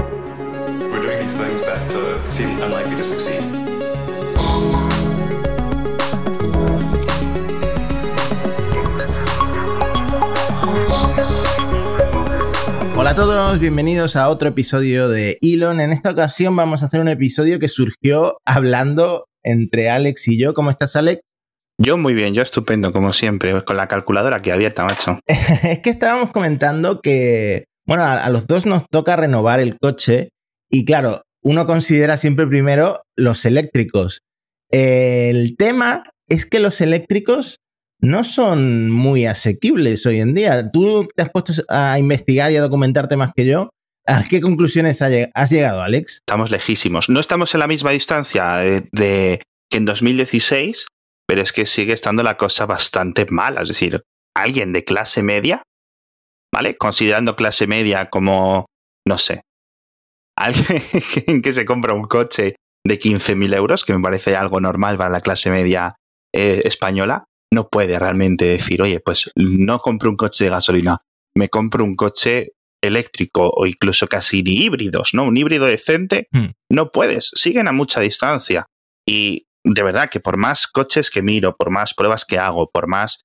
We're doing these things that uh, seem unlikely to succeed. Hola a todos, bienvenidos a otro episodio de Elon. En esta ocasión vamos a hacer un episodio que surgió hablando entre Alex y yo. ¿Cómo estás, Alex? Yo muy bien, yo estupendo, como siempre, con la calculadora aquí abierta, macho. es que estábamos comentando que, bueno, a, los dos nos toca renovar el coche y claro, uno considera siempre primero los eléctricos. El tema es que los eléctricos no son muy asequibles hoy en día. Tú te has puesto a investigar y a documentarte más que yo. ¿A qué conclusiones has llegado, Alex? Estamos lejísimos. No estamos en la misma distancia de, de, que en 2016, pero es que sigue estando la cosa bastante mala. Es decir, alguien de clase media, ¿vale? Considerando clase media como, no sé, alguien que se compra un coche de 15.000 euros, que me parece algo normal para la clase media eh, española, no puede realmente decir, oye, pues no compro un coche de gasolina, me compro un coche eléctrico o incluso casi ni híbridos, ¿no? Un híbrido decente, hmm. no puedes, siguen a mucha distancia. Y de verdad que por más coches que miro, por más pruebas que hago, por más,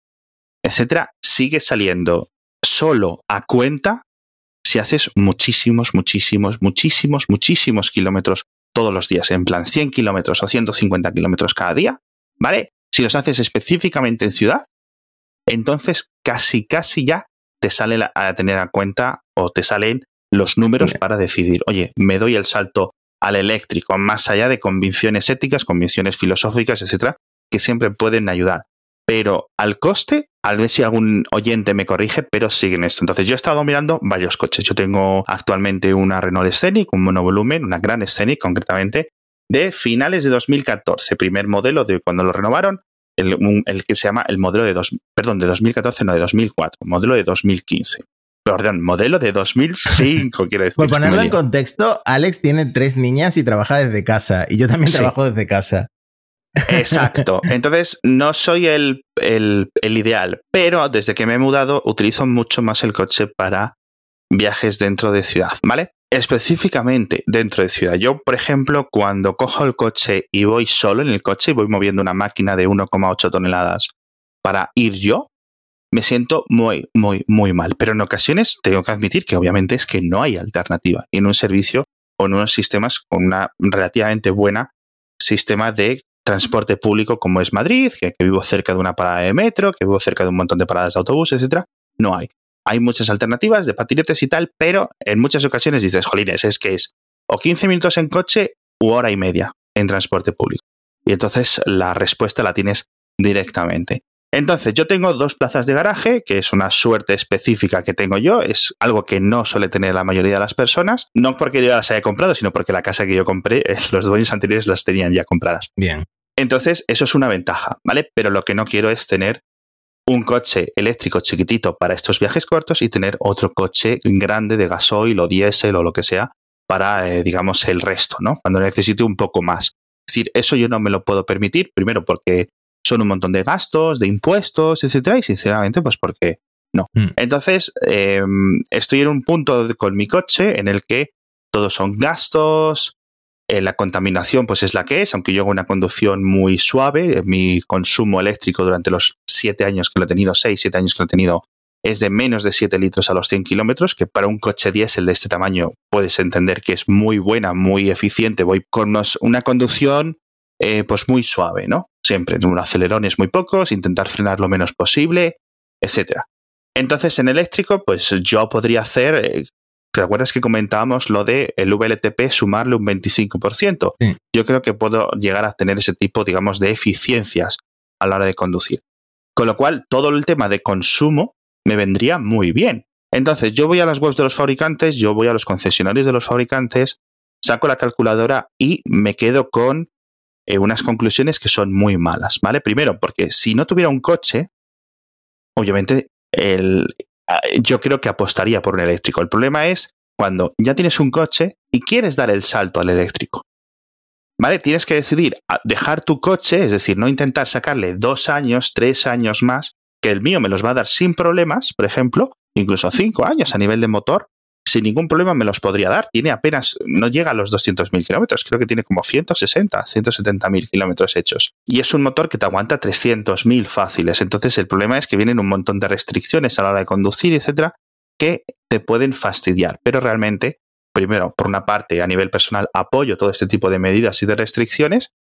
etcétera, sigue saliendo solo a cuenta si haces muchísimos, muchísimos, muchísimos, muchísimos kilómetros todos los días, en plan 100 kilómetros o 150 kilómetros cada día, ¿vale? Si los haces específicamente en ciudad, entonces casi, casi ya te sale a tener en cuenta o te salen los números para decidir, oye, me doy el salto al eléctrico, más allá de convicciones éticas, convicciones filosóficas, etcétera, que siempre pueden ayudar. Pero al coste, a ver si algún oyente me corrige, pero siguen esto. Entonces, yo he estado mirando varios coches. Yo tengo actualmente una Renault Scenic, un monovolumen, una gran Scenic concretamente, de finales de 2014, primer modelo de cuando lo renovaron, el, un, el que se llama el modelo de dos, perdón, de 2014, no de 2004, modelo de 2015. Perdón, modelo de 2005, quiero decir. Por ponerlo en contexto, Alex tiene tres niñas y trabaja desde casa. Y yo también sí. trabajo desde casa. Exacto. Entonces, no soy el, el, el, ideal, pero desde que me he mudado utilizo mucho más el coche para viajes dentro de ciudad, ¿vale? Específicamente dentro de ciudad. Yo, por ejemplo, cuando cojo el coche y voy solo en el coche y voy moviendo una máquina de 1,8 toneladas para ir yo, me siento muy, muy, muy mal. Pero en ocasiones tengo que admitir que obviamente es que no hay alternativa. En un servicio o en unos sistemas con una relativamente buena sistema de transporte público como es Madrid, que, vivo cerca de una parada de metro, que vivo cerca de un montón de paradas de autobús, etcétera, no hay. Hay muchas alternativas de patinetes y tal, pero en muchas ocasiones dices, jolines, es que es o 15 minutos en coche u hora y media en transporte público. Y entonces la respuesta la tienes directamente. Entonces, yo tengo dos plazas de garaje, que es una suerte específica que tengo yo, es algo que no suele tener la mayoría de las personas, no porque yo las haya comprado, sino porque la casa que yo compré, los dueños anteriores las tenían ya compradas. Bien. Entonces, eso es una ventaja, ¿vale? Pero lo que no quiero es tener un coche eléctrico chiquitito para estos viajes cortos y tener otro coche grande de gasoil o diésel o lo que sea para, eh, digamos, el resto, ¿no? Cuando necesite un poco más. Es decir, eso yo no me lo puedo permitir, primero porque son un montón de gastos, de impuestos, etcétera, y sinceramente, pues porque no. Mm. Entonces, eh, estoy en un punto de, con mi coche en el que todos son gastos, eh, la contaminación pues es la que es, aunque yo hago una conducción muy suave, mi consumo eléctrico durante los siete años que lo he tenido, seis, siete años que lo he tenido, es de menos de 7 litros a los 100 kilómetros, que para un coche diésel de este tamaño puedes entender que es muy buena, muy eficiente. Voy con una conducción eh, pues muy suave, ¿no? Siempre, en acelerones muy pocos, intentar frenar lo menos posible, etcétera. Entonces, en eléctrico, pues yo podría hacer eh, ¿Te acuerdas que comentábamos lo de el VLTP sumarle un 25%? Sí. Yo creo que puedo llegar a tener ese tipo, digamos, de eficiencias a la hora de conducir. Con lo cual, todo el tema de consumo me vendría muy bien. Entonces, yo voy a las webs de los fabricantes, yo voy a los concesionarios de los fabricantes, saco la calculadora y me quedo con eh, unas conclusiones que son muy malas, ¿vale? Primero, porque si no tuviera un coche, obviamente el, yo creo que apostaría por un eléctrico. El problema es cuando ya tienes un coche y quieres dar el salto al eléctrico. ¿Vale? Tienes que decidir dejar tu coche, es decir, no intentar sacarle dos años, tres años más, que el mío me los va a dar sin problemas, por ejemplo, incluso cinco años a nivel de motor, sin ningún problema me los podría dar. Tiene apenas, no llega a los 200.000 kilómetros, creo que tiene como 160, 170.000 kilómetros hechos. Y es un motor que te aguanta 300.000 fáciles. Entonces el problema es que vienen un montón de restricciones a la hora de conducir, etcétera, que te pueden fastidiar. Pero realmente, primero, por una parte, a nivel personal, apoyo todo este tipo de medidas y de restricciones.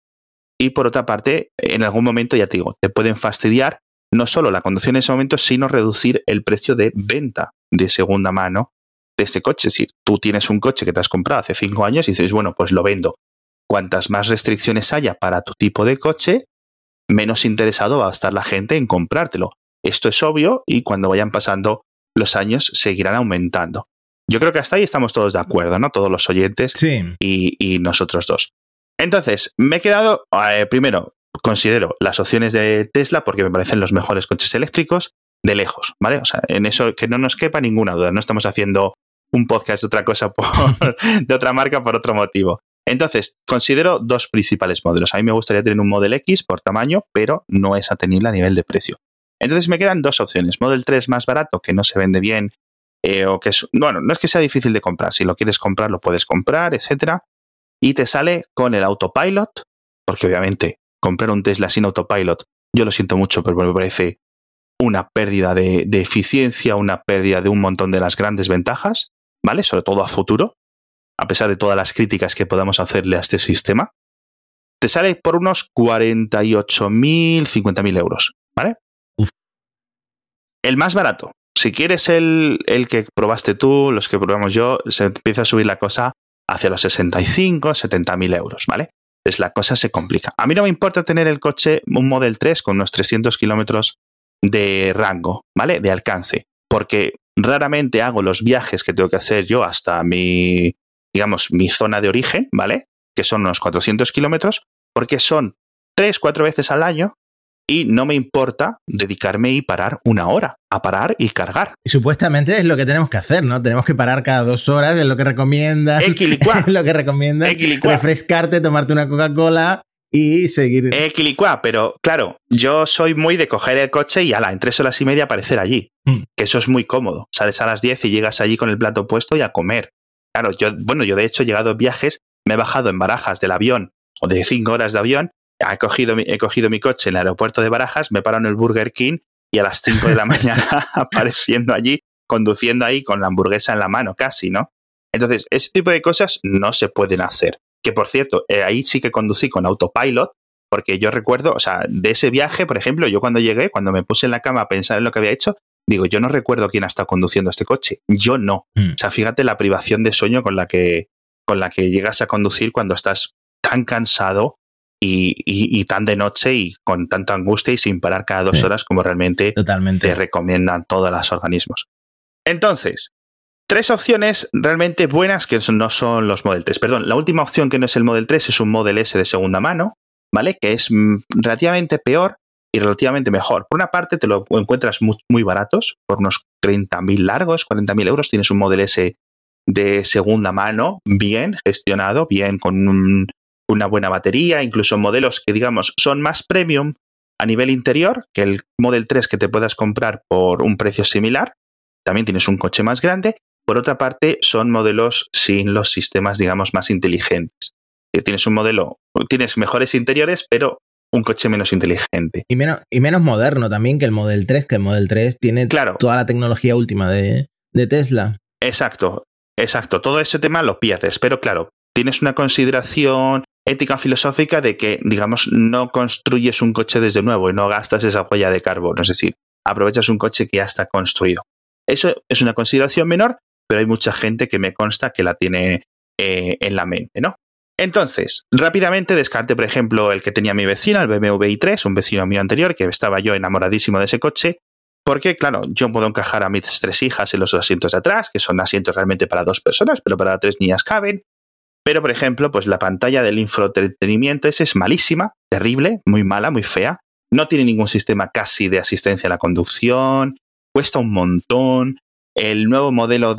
Y por otra parte, en algún momento, ya te digo, te pueden fastidiar no solo la conducción en ese momento, sino reducir el precio de venta de segunda mano de ese coche. Si tú tienes un coche que te has comprado hace cinco años y dices, bueno, pues lo vendo. Cuantas más restricciones haya para tu tipo de coche, menos interesado va a estar la gente en comprártelo. Esto es obvio y cuando vayan pasando los años seguirán aumentando. Yo creo que hasta ahí estamos todos de acuerdo, ¿no? Todos los oyentes y, nosotros dos. Entonces, me he quedado, eh, primero, considero las opciones de Tesla porque me parecen los mejores coches eléctricos de lejos, ¿vale? O sea, en eso que no nos quepa ninguna duda. No estamos haciendo un podcast de otra cosa, por, de otra marca por otro motivo. Entonces, considero dos principales modelos. A mí me gustaría tener un Model X por tamaño, pero no es atenible a nivel de precio. Entonces me quedan dos opciones. Model 3 más barato, que no se vende bien, eh, o que es, bueno, no es que sea difícil de comprar. Si lo quieres comprar, lo puedes comprar, etcétera. Y te sale con el autopilot, porque obviamente comprar un Tesla sin autopilot, yo lo siento mucho, pero me parece una pérdida de, eficiencia, una pérdida de un montón de las grandes ventajas, ¿vale? Sobre todo a futuro, a pesar de todas las críticas que podamos hacerle a este sistema. Te sale por unos 48.000, 50.000 euros, ¿vale? El más barato. Si quieres el, el que probaste tú, los que probamos yo, se empieza a subir la cosa hacia los 65, 70.000 euros, ¿vale? Entonces la cosa se complica. A mí no me importa tener el coche, un Model 3 con unos 300 kilómetros de rango, ¿vale? De alcance. Porque raramente hago los viajes que tengo que hacer yo hasta mi, digamos, mi zona de origen, ¿vale? Que son unos 400 kilómetros, porque son tres, cuatro veces al año y no me importa dedicarme y parar una hora a parar y cargar. Y supuestamente es lo que tenemos que hacer, ¿no? Tenemos que parar cada dos horas, es lo que recomienda. es lo que recomienda. Refrescarte, tomarte una Coca-Cola y seguir. Equilicua, pero claro, yo soy muy de coger el coche y ala, en tres horas y media aparecer allí. Mm. Que eso es muy cómodo. Sales a las 10 y llegas allí con el plato puesto y a comer. Claro, yo, bueno, yo de hecho he llegado a viajes, me he bajado en barajas del avión o de cinco horas de avión, he cogido, mi, he cogido mi coche en el aeropuerto de Barajas, me paro en el Burger King y a las 5 de la mañana apareciendo allí, conduciendo ahí con la hamburguesa en la mano, casi, ¿no? Entonces, ese tipo de cosas no se pueden hacer. Que por cierto, eh, ahí sí que conducí con autopilot, porque yo recuerdo, o sea, de ese viaje, por ejemplo, yo cuando llegué, cuando me puse en la cama a pensar en lo que había hecho, digo, yo no recuerdo quién ha estado conduciendo este coche. Yo no. Hmm. O sea, fíjate la privación de sueño con la que, con la que llegas a conducir cuando estás tan cansado y, tan de noche y con tanta angustia y sin parar cada dos horas como realmente te recomiendan todos los organismos. Entonces, tres opciones realmente buenas que no son los Model 3. Perdón, la última opción que no es el Model 3 es un Model S de segunda mano, ¿vale? Que es mm, relativamente peor y relativamente mejor. Por una parte, te lo encuentras muy, baratos, por unos 30.000 largos, 40.000 euros. Tienes un Model S de segunda mano, bien gestionado, bien con un, una buena batería, incluso modelos que digamos son más premium a nivel interior que el Model 3 que te puedas comprar por un precio similar. También tienes un coche más grande. Por otra parte, son modelos sin los sistemas, digamos, más inteligentes. Tienes un modelo, tienes mejores interiores, pero un coche menos inteligente. Y menos, y menos moderno también que el Model 3, que el Model 3 tiene toda la tecnología última de, de Tesla. Exacto, exacto. Todo ese tema lo pierdes, pero claro, tienes una consideración ética filosófica de que, digamos, no construyes un coche desde nuevo y no gastas esa huella de carbono, es decir, aprovechas un coche que ya está construido. Eso es una consideración menor, pero hay mucha gente que me consta que la tiene eh, en la mente, ¿no? Entonces, rápidamente descarte, por ejemplo, el que tenía mi vecino, el BMW i3, un vecino mío anterior, que estaba yo enamoradísimo de ese coche, porque, claro, yo puedo encajar a mis tres hijas en los asientos de atrás, que son asientos realmente para dos personas, pero para tres niñas caben. Pero, por ejemplo, pues la pantalla del infoentretenimiento es malísima, terrible, muy mala, muy fea. No tiene ningún sistema casi de asistencia a la conducción, cuesta un montón. El nuevo modelo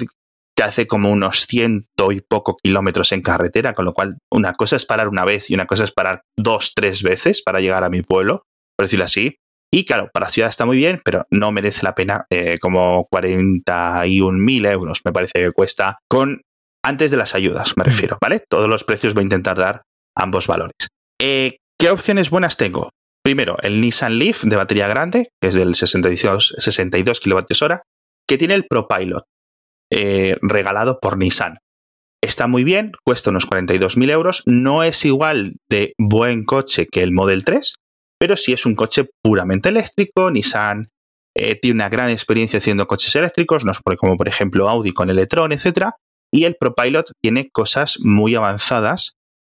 te hace como unos ciento y poco kilómetros en carretera, con lo cual una cosa es parar una vez y una cosa es parar dos, tres veces para llegar a mi pueblo, por decirlo así. Y claro, para ciudad está muy bien, pero no merece la pena eh, como 41.000 euros, me parece que cuesta, con antes de las ayudas, me refiero, ¿vale? Todos los precios voy a intentar dar ambos valores. Eh, ¿Qué opciones buenas tengo? Primero, el Nissan Leaf de batería grande, que es del 62, 62 kWh, que tiene el ProPilot, eh, regalado por Nissan. Está muy bien, cuesta unos 42.000 euros, no es igual de buen coche que el Model 3, pero sí es un coche puramente eléctrico. Nissan eh, tiene una gran experiencia haciendo coches eléctricos, como por ejemplo Audi con el e-tron, etc. Y el ProPilot tiene cosas muy avanzadas,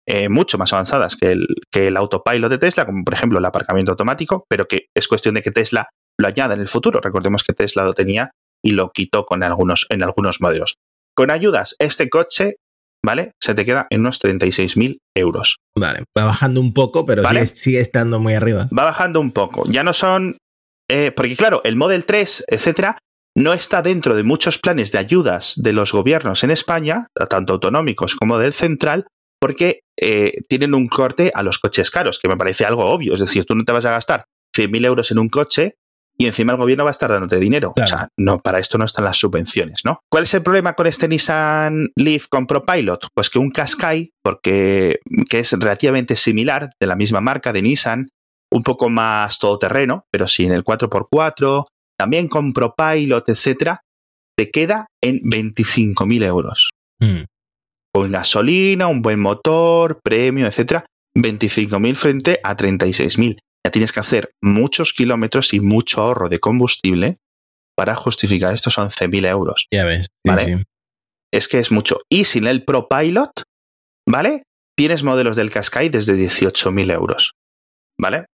eh, mucho más avanzadas que el, que el autopilot de Tesla, como por ejemplo el aparcamiento automático, pero que es cuestión de que Tesla lo añada en el futuro. Recordemos que Tesla lo tenía y lo quitó con algunos, en algunos modelos. Con ayudas, este coche, ¿vale? Se te queda en unos 36.000 euros. Vale, va bajando un poco, pero sigue, estando muy arriba. Va bajando un poco. Ya no son. Eh, porque, claro, el Model 3, etcétera, no está dentro de muchos planes de ayudas de los gobiernos en España, tanto autonómicos como del central, porque eh, tienen un corte a los coches caros, que me parece algo obvio. Es decir, tú no te vas a gastar 100.000 euros en un coche y encima el gobierno va a estar dándote dinero. O sea, no, para esto no están las subvenciones, ¿no? ¿Cuál es el problema con este Nissan Leaf con ProPilot? Pues que un Qashqai, porque que es relativamente similar, de la misma marca de Nissan, un poco más todoterreno, pero sí en el 4x4, también con ProPilot, etcétera, te queda en 25.000 euros. Mm. Con gasolina, un buen motor, premio, etcétera, 25.000 frente a 36.000 ya tienes que hacer muchos kilómetros y mucho ahorro de combustible para justificar estos 11.000 euros. Ya ves. ¿Vale? Es que es mucho. Y sin el ProPilot, ¿vale? Tienes modelos del Qashqai desde 18.000 euros. ¿Vale?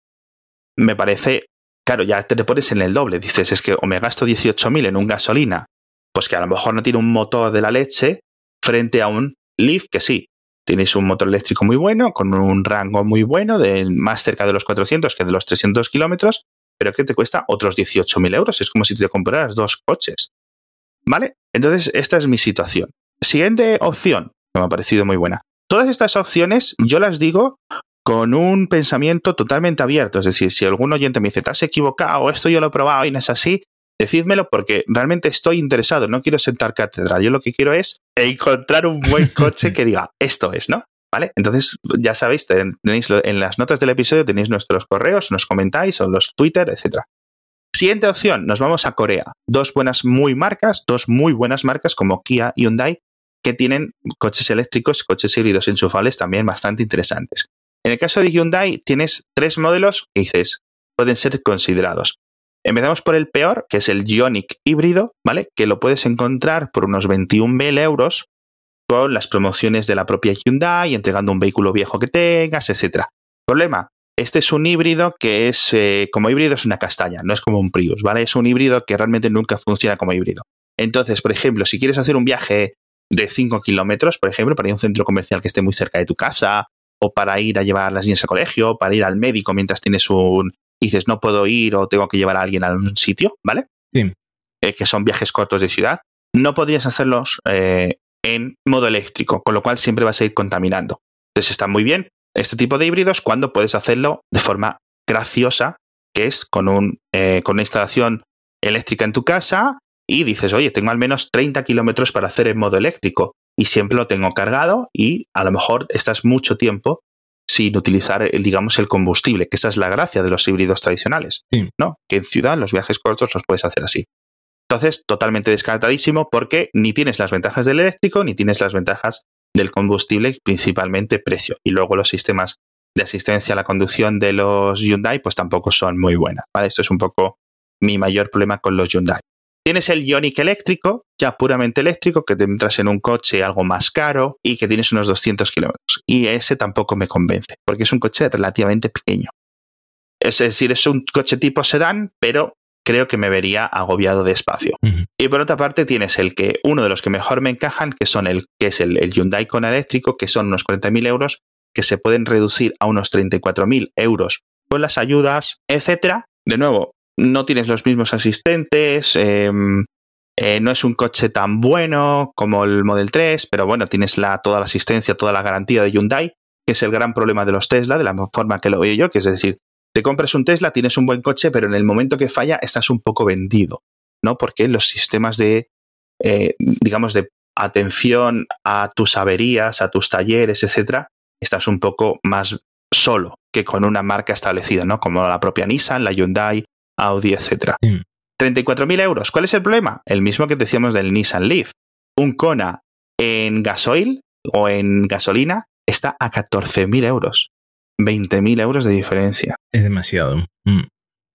Me parece, claro, ya te, te pones en el doble. Dices, es que o me gasto 18.000 en un gasolina, pues que a lo mejor no tiene un motor de la leche, frente a un Leaf que sí, Tienes un motor eléctrico muy bueno, con un rango muy bueno, de más cerca de los 400 que de los 300 kilómetros, pero que te cuesta otros 18.000 euros. Es como si te compraras dos coches. ¿Vale? Entonces, esta es mi situación. Siguiente opción, que me ha parecido muy buena. Todas estas opciones yo las digo con un pensamiento totalmente abierto. Es decir, si algún oyente me dice, te has equivocado, esto yo lo he probado y no es así, decídmelo porque realmente estoy interesado, no quiero sentar cátedra, yo lo que quiero es encontrar un buen coche que diga, esto es, ¿no? ¿Vale? Entonces, ya sabéis, tenéis en las notas del episodio tenéis nuestros correos, nos comentáis o los Twitter, etc. Siguiente opción, nos vamos a Corea. Dos buenas muy marcas, dos muy buenas marcas como Kia y Hyundai que tienen coches eléctricos, coches híbridos enchufables también bastante interesantes. En el caso de Hyundai tienes tres modelos que dices, pueden ser considerados. Empezamos por el peor, que es el Ionic híbrido, ¿vale? Que lo puedes encontrar por unos 21.000 euros con las promociones de la propia Hyundai, entregando un vehículo viejo que tengas, etc. Problema, este es un híbrido que es, eh, como híbrido es una castaña, no es como un Prius, ¿vale? Es un híbrido que realmente nunca funciona como híbrido. Entonces, por ejemplo, si quieres hacer un viaje de 5 kilómetros, por ejemplo, para ir a un centro comercial que esté muy cerca de tu casa, o para ir a llevar las niñas al colegio, para ir al médico mientras tienes un, dices no puedo ir o tengo que llevar a alguien a un sitio, ¿vale? Sí. Eh, que son viajes cortos de ciudad, no podrías hacerlos eh, en modo eléctrico, con lo cual siempre vas a ir contaminando. Entonces está muy bien este tipo de híbridos cuando puedes hacerlo de forma graciosa, que es con, un, eh, con una instalación eléctrica en tu casa y dices, oye, tengo al menos 30 kilómetros para hacer en modo eléctrico y siempre lo tengo cargado y a lo mejor estás mucho tiempo sin utilizar, el, digamos, el combustible, que esa es la gracia de los híbridos tradicionales, ¿no? Que en ciudad los viajes cortos los puedes hacer así. Entonces, totalmente descartadísimo porque ni tienes las ventajas del eléctrico ni tienes las ventajas del combustible, principalmente precio. Y luego los sistemas de asistencia a la conducción de los Hyundai, pues tampoco son muy buenas. ¿vale? Esto es un poco mi mayor problema con los Hyundai. Tienes el Ionic eléctrico, ya puramente eléctrico, que te entras en un coche algo más caro y que tienes unos 200 kilómetros. Y ese tampoco me convence, porque es un coche relativamente pequeño. Es decir, es un coche tipo sedán, pero creo que me vería agobiado de espacio. Y por otra parte tienes el que, uno de los que mejor me encajan, que son el que es el, el Hyundai con eléctrico, que son unos 40.000 euros, que se pueden reducir a unos 34.000 euros con las ayudas, etcétera. De nuevo, no tienes los mismos asistentes, em, eh, no es un coche tan bueno como el Model 3, pero bueno, tienes la, toda la asistencia, toda la garantía de Hyundai, que es el gran problema de los Tesla, de la forma que lo veo yo, que es decir, te compras un Tesla, tienes un buen coche, pero en el momento que falla estás un poco vendido, ¿no? Porque los sistemas de, eh, digamos, de atención a tus averías, a tus talleres, etcétera, estás un poco más solo que con una marca establecida, ¿no? Como la propia Nissan, la Hyundai, Audi, etcétera. 34.000 euros. ¿Cuál es el problema? El mismo que decíamos del Nissan Leaf. Un Kona en gasoil o en gasolina está a 14.000 euros. 20.000 euros de diferencia. Es demasiado. Mm.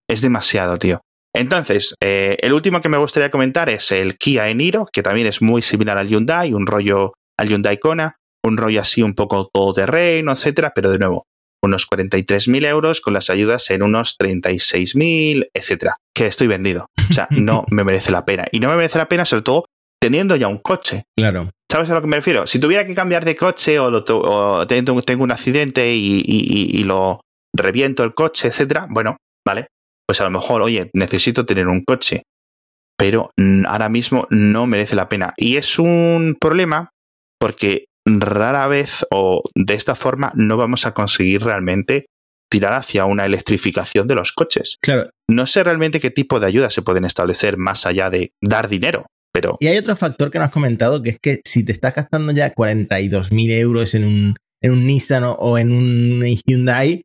Es demasiado, tío. Entonces, eh, el último que me gustaría comentar es el Kia Eniro, que también es muy similar al Hyundai, un rollo al Hyundai Kona, un rollo así un poco todoterreno, etcétera, pero de nuevo, unos 43.000 euros con las ayudas en unos 36.000, etcétera. Que estoy vendido. O sea, no me merece la pena. Y no me merece la pena, sobre todo, teniendo ya un coche. Claro. ¿Sabes a lo que me refiero? Si tuviera que cambiar de coche o, tengo, un accidente y, lo reviento el coche, etcétera, bueno, vale. Pues a lo mejor, oye, necesito tener un coche. Pero ahora mismo no merece la pena. Y es un problema porque rara vez o de esta forma no vamos a conseguir realmente tirar hacia una electrificación de los coches. Claro. No sé realmente qué tipo de ayudas se pueden establecer más allá de dar dinero, pero... Y hay otro factor que no has comentado, que es que si te estás gastando ya 42.000 euros en un, en un Nissan o en un Hyundai,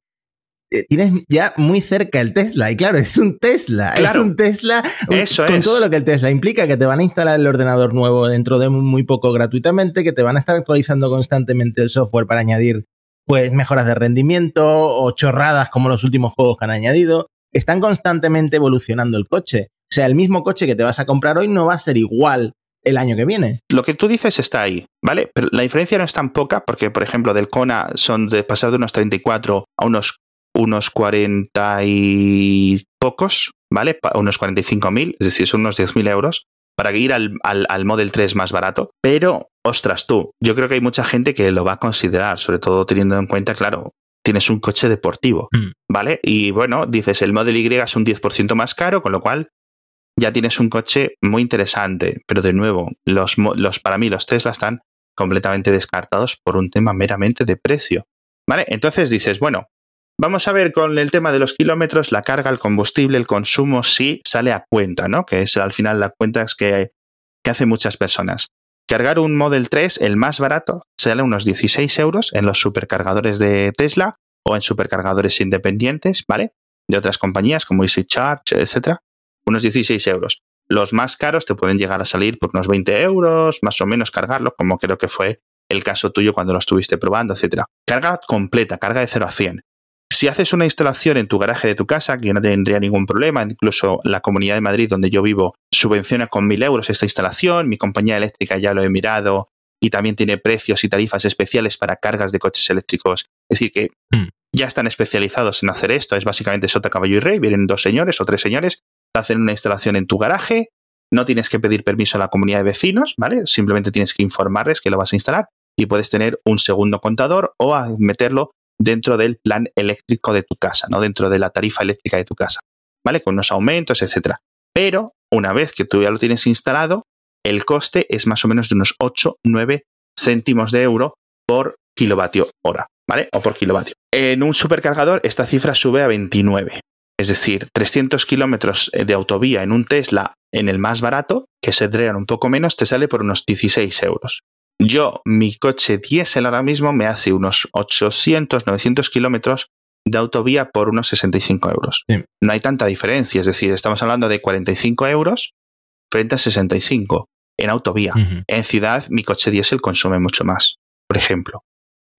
tienes ya muy cerca el Tesla. Y claro, es un Tesla. es un Tesla Eso con todo lo que el Tesla implica, que te van a instalar el ordenador nuevo dentro de muy poco gratuitamente, que te van a estar actualizando constantemente el software para añadir pues mejoras de rendimiento o chorradas como los últimos juegos que han añadido. Están constantemente evolucionando el coche. O sea, el mismo coche que te vas a comprar hoy no va a ser igual el año que viene. Lo que tú dices está ahí, ¿vale? Pero la diferencia no es tan poca porque, por ejemplo, del Kona son de pasar de unos 34 a unos unos 40 y pocos, ¿vale? Unos 45.000, es decir, son unos 10.000 euros para ir al, al, Model 3 más barato. Pero, ostras tú, yo creo que hay mucha gente que lo va a considerar, sobre todo teniendo en cuenta, claro, tienes un coche deportivo, mm. ¿vale? Y bueno, dices, el Model Y es un 10% más caro, con lo cual ya tienes un coche muy interesante. Pero de nuevo, los, los, para mí los Tesla están completamente descartados por un tema meramente de precio. ¿Vale? Entonces dices, bueno, Vamos a ver con el tema de los kilómetros, la carga, el combustible, el consumo, sí sale a cuenta, ¿no? Que es al final la cuenta que, que hacen muchas personas. Cargar un Model 3, el más barato, sale unos 16 euros en los supercargadores de Tesla o en supercargadores independientes, ¿vale? De otras compañías como Easy Charge, etcétera. Unos 16 euros. Los más caros te pueden llegar a salir por unos 20 euros, más o menos cargarlo, como creo que fue el caso tuyo cuando lo estuviste probando, etcétera. Carga completa, carga de 0 a 100. Si haces una instalación en tu garaje de tu casa, que no tendría ningún problema, incluso la Comunidad de Madrid, donde yo vivo, subvenciona con mil euros esta instalación, mi compañía eléctrica ya lo he mirado y también tiene precios y tarifas especiales para cargas de coches eléctricos. Es decir, que hmm. ya están especializados en hacer esto, es básicamente sota, caballo y rey, vienen dos señores o tres señores, hacen una instalación en tu garaje, no tienes que pedir permiso a la comunidad de vecinos, ¿vale? Simplemente tienes que informarles que lo vas a instalar y puedes tener un segundo contador o meterlo dentro del plan eléctrico de tu casa, ¿no? Dentro de la tarifa eléctrica de tu casa, ¿vale? Con unos aumentos, etcétera. Pero una vez que tú ya lo tienes instalado, el coste es más o menos de unos 8, 9 céntimos de euro por kilovatio hora, ¿vale? O por kilovatio. En un supercargador esta cifra sube a 29. Es decir, 300 kilómetros de autovía en un Tesla en el más barato, que se drean un poco menos, te sale por unos 16 euros. Yo, mi coche diésel ahora mismo me hace unos 800, 900 kilómetros de autovía por unos 65 euros. No hay tanta diferencia, es decir, estamos hablando de 45 euros frente a 65 en autovía. En ciudad, mi coche diésel consume mucho más, por ejemplo.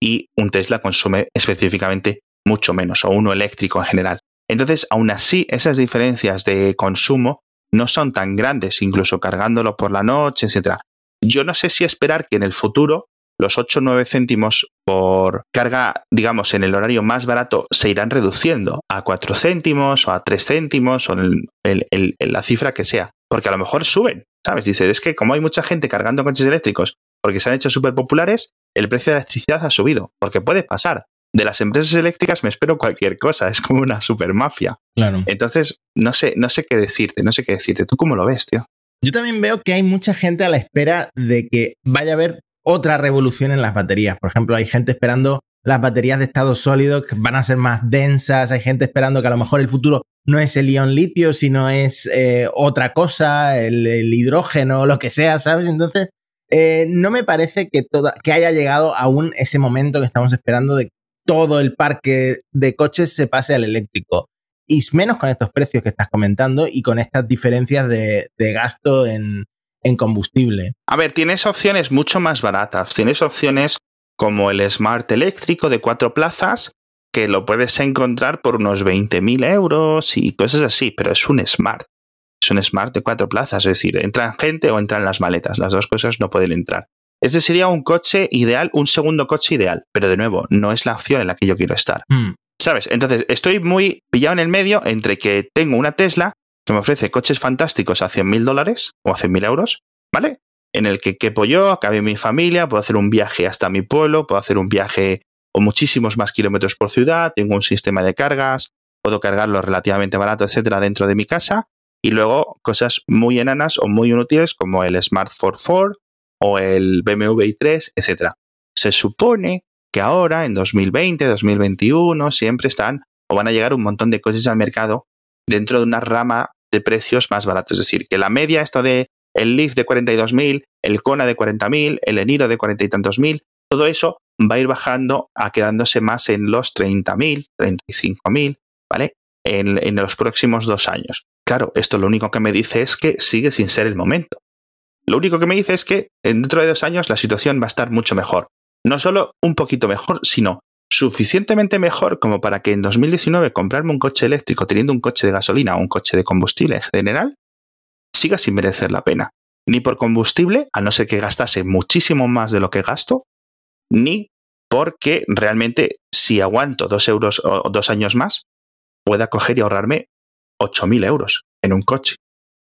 Y un Tesla consume específicamente mucho menos, o uno eléctrico en general. Entonces, aún así, esas diferencias de consumo no son tan grandes, incluso cargándolo por la noche, etc. Yo no sé si esperar que en el futuro los 8 o 9 céntimos por carga, digamos, en el horario más barato se irán reduciendo a 4 céntimos o a 3 céntimos o en, la cifra que sea. Porque a lo mejor suben, ¿sabes? Dice, es que como hay mucha gente cargando coches eléctricos porque se han hecho súper populares, el precio de la electricidad ha subido. Porque puede pasar. De las empresas eléctricas me espero cualquier cosa, es como una super mafia. Claro. Entonces, no sé, no sé qué decirte, no sé qué decirte. ¿Tú cómo lo ves, tío? Yo también veo que hay mucha gente a la espera de que vaya a haber otra revolución en las baterías. Por ejemplo, hay gente esperando las baterías de estado sólido que van a ser más densas, hay gente esperando que a lo mejor el futuro no es el ion litio, sino es eh, otra cosa, el, hidrógeno lo que sea, ¿sabes? Entonces, eh, no me parece que, que haya llegado aún ese momento que estamos esperando de que todo el parque de coches se pase al eléctrico. Y menos con estos precios que estás comentando y con estas diferencias de, gasto en, en combustible. A ver, tienes opciones mucho más baratas. Tienes opciones como el Smart eléctrico de cuatro plazas, que lo puedes encontrar por unos 20.000 euros y cosas así, pero es un Smart. Es un Smart de cuatro plazas, es decir, entran gente o entran las maletas. Las dos cosas no pueden entrar. Este sería un coche ideal, un segundo coche ideal, pero de nuevo, no es la opción en la que yo quiero estar. Hmm. ¿Sabes? Entonces, estoy muy pillado en el medio entre que tengo una Tesla que me ofrece coches fantásticos a 100.000 dólares o a 100.000 euros, ¿vale? en el que quepo yo, acabe mi familia, puedo hacer un viaje hasta mi pueblo, puedo hacer un viaje o muchísimos más kilómetros por ciudad, tengo un sistema de cargas, puedo cargarlo relativamente barato, etcétera, dentro de mi casa. Y luego cosas muy enanas o muy inútiles como el Smart 4 o el BMW i3, etcétera. Se supone ahora, en 2020, 2021, siempre están o van a llegar un montón de coches al mercado dentro de una rama de precios más baratos. Es decir, que la media esto de el Leaf de 42.000, el Kona de 40.000, el Eniro de 40 y tantos mil, todo eso va a ir bajando a quedándose más en los 30.000, 35.000, ¿vale? En, en los próximos dos años. Claro, esto lo único que me dice es que sigue sin ser el momento. Lo único que me dice es que dentro de dos años la situación va a estar mucho mejor. No solo un poquito mejor, sino suficientemente mejor como para que en 2019 comprarme un coche eléctrico teniendo un coche de gasolina o un coche de combustible en general siga sin merecer la pena. Ni por combustible, a no ser que gastase muchísimo más de lo que gasto, ni porque realmente si aguanto dos euros o dos años más, pueda coger y ahorrarme 8.000 euros en un coche,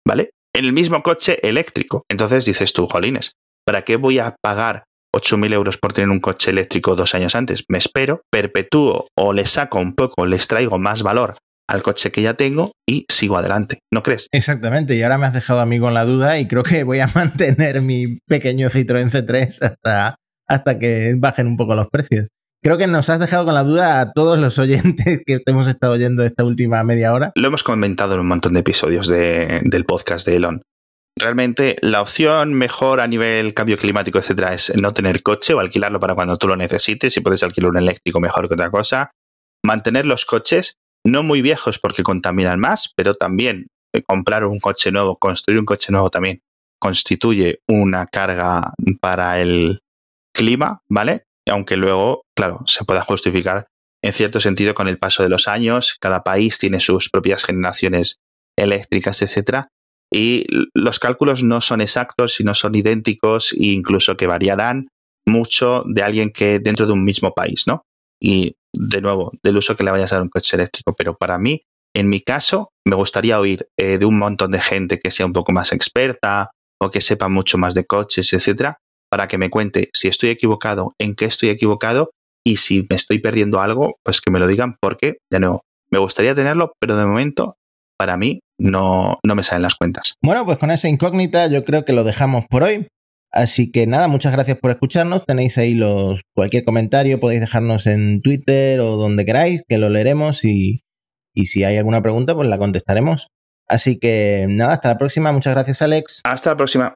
¿vale? En el mismo coche eléctrico. Entonces dices tú, jolines, ¿para qué voy a pagar 8.000 euros por tener un coche eléctrico dos años antes? Me espero, perpetúo o le saco un poco, les traigo más valor al coche que ya tengo y sigo adelante, ¿no crees? Exactamente, y ahora me has dejado a mí con la duda y creo que voy a mantener mi pequeño Citroën C3 hasta, hasta que bajen un poco los precios. Creo que nos has dejado con la duda a todos los oyentes que hemos estado oyendo esta última media hora. Lo hemos comentado en un montón de episodios del podcast de Elon. Realmente la opción mejor a nivel cambio climático, etcétera, es no tener coche o alquilarlo para cuando tú lo necesites. Si puedes alquilar un eléctrico mejor que otra cosa. Mantener los coches no muy viejos porque contaminan más, pero también eh, comprar un coche nuevo, construir un coche nuevo también constituye una carga para el clima, ¿vale? Aunque luego, claro, se pueda justificar en cierto sentido con el paso de los años, cada país tiene sus propias generaciones eléctricas, etcétera, y los cálculos no son exactos, sino son idénticos e incluso que variarán mucho de alguien que dentro de un mismo país, ¿no? Y de nuevo, del uso que le vayas a dar un coche eléctrico, pero para mí, en mi caso, me gustaría oír eh, de un montón de gente que sea un poco más experta o que sepa mucho más de coches, etcétera, para que me cuente si estoy equivocado, en qué estoy equivocado y si me estoy perdiendo algo, pues que me lo digan porque, de nuevo, me gustaría tenerlo, pero de momento, para mí, no, no me salen las cuentas. Bueno, pues con esa incógnita yo creo que lo dejamos por hoy. Así que nada, muchas gracias por escucharnos. Tenéis ahí los cualquier comentario, podéis dejarnos en Twitter o donde queráis, que lo leeremos y, y si hay alguna pregunta, pues la contestaremos. Así que nada, hasta la próxima. Muchas gracias, Alex. Hasta la próxima.